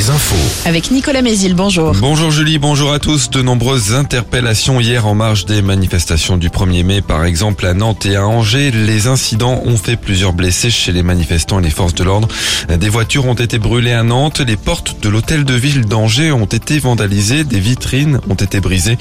les infos. Avec Nicolas Mézil, bonjour. Bonjour Julie, bonjour à tous. De nombreuses interpellations hier en marge des manifestations du 1er mai, par exemple à Nantes et à Angers. Les incidents ont fait plusieurs blessés chez les manifestants et les forces de l'ordre. Des voitures ont été brûlées à Nantes, les portes de l'hôtel de ville d'Angers ont été vandalisées, des vitrines ont été brisées.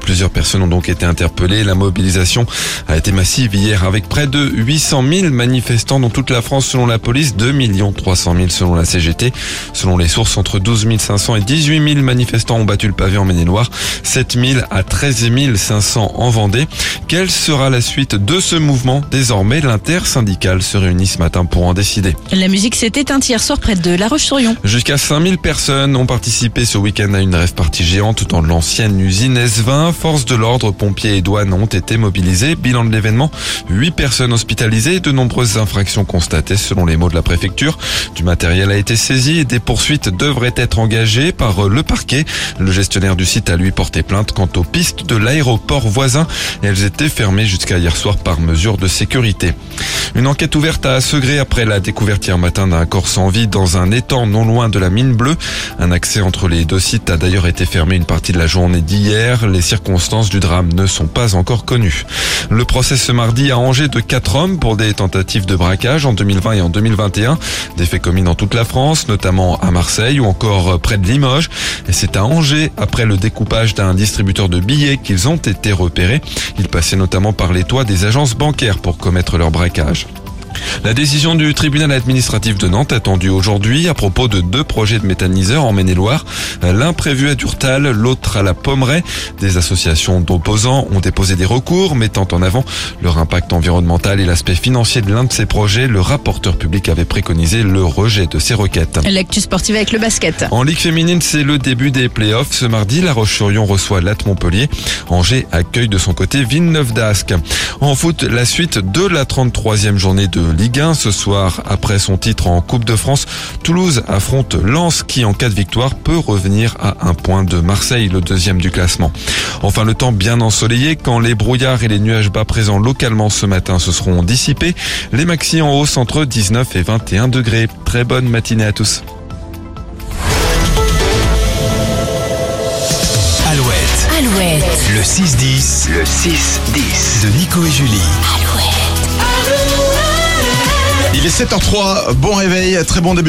Plusieurs personnes ont donc été interpellées. La mobilisation a été massive hier avec près de 800 000 manifestants dans toute la France selon la police, 2 300 000 selon la CGT. Selon les sources, entre 12 500 et 18 000 manifestants ont battu le pavé en Maine-et-Loire, 7 000 à 13 500 en Vendée. Quelle sera la suite de ce mouvement? Désormais, l'intersyndicale se réunit ce matin pour en décider. La musique s'est éteinte hier soir près de La Roche-sur-Yon. Jusqu'à 5000 personnes ont participé ce week-end à une rêve partie géante dans l'ancienne usine S20. Forces de l'ordre, pompiers et douanes ont été mobilisés. Bilan de l'événement, 8 personnes hospitalisées et de nombreuses infractions constatées selon les mots de la préfecture. Du matériel a été saisi et des poursuites devraient être engagées par le parquet. Le gestionnaire du site a lui porté plainte quant aux pistes de l'aéroport voisin. Elles étaient fermées jusqu'à hier soir par mesure de sécurité. Une enquête ouverte à Segré après la découverte hier matin d'un corps sans vie dans un étang non loin de la mine bleue. Un accès entre les deux sites a d'ailleurs été fermé une partie de la journée d'hier. Les circonstances du drame ne sont pas encore connues. Le procès ce mardi a Angers de quatre hommes pour des tentatives de braquage en 2020 et en 2021. Des faits commis dans toute la France, notamment à Marseille ou encore près de Limoges. Et c'est à Angers, après le découpage d'un distributeur de billets, qu'ils ont été repérés. Ils passaient notamment par les toits des agences bancaires pour commettre leur braquage. La décision du tribunal administratif de Nantes attendue aujourd'hui à propos de deux projets de méthaniseurs en Maine-et-Loire. L'un prévu à Durtal, l'autre à la Pommeraye. Des associations d'opposants ont déposé des recours mettant en avant leur impact environnemental et l'aspect financier de l'un de ces projets. Le rapporteur public avait préconisé le rejet de ces requêtes. L'actu sportive avec le basket. En Ligue féminine, c'est le début des playoffs. Ce mardi, La Roche-sur-Yon reçoit Latte Montpellier. Angers accueille de son côté Villeneuve d'Ascq. En foot, la suite de la 33e journée de Ligue 1 ce soir. Après son titre en Coupe de France, Toulouse affronte Lens qui en cas de victoire peut revenir à un point de Marseille, le deuxième du classement. Enfin le temps bien ensoleillé quand les brouillards et les nuages bas présents localement ce matin se seront dissipés. Les maxi en hausse entre 19 et 21 degrés. Très bonne matinée à tous. Alouette, Alouette, le 6-10, le 6-10 de Nico et Julie. Il est 7h03, bon réveil, très bon début de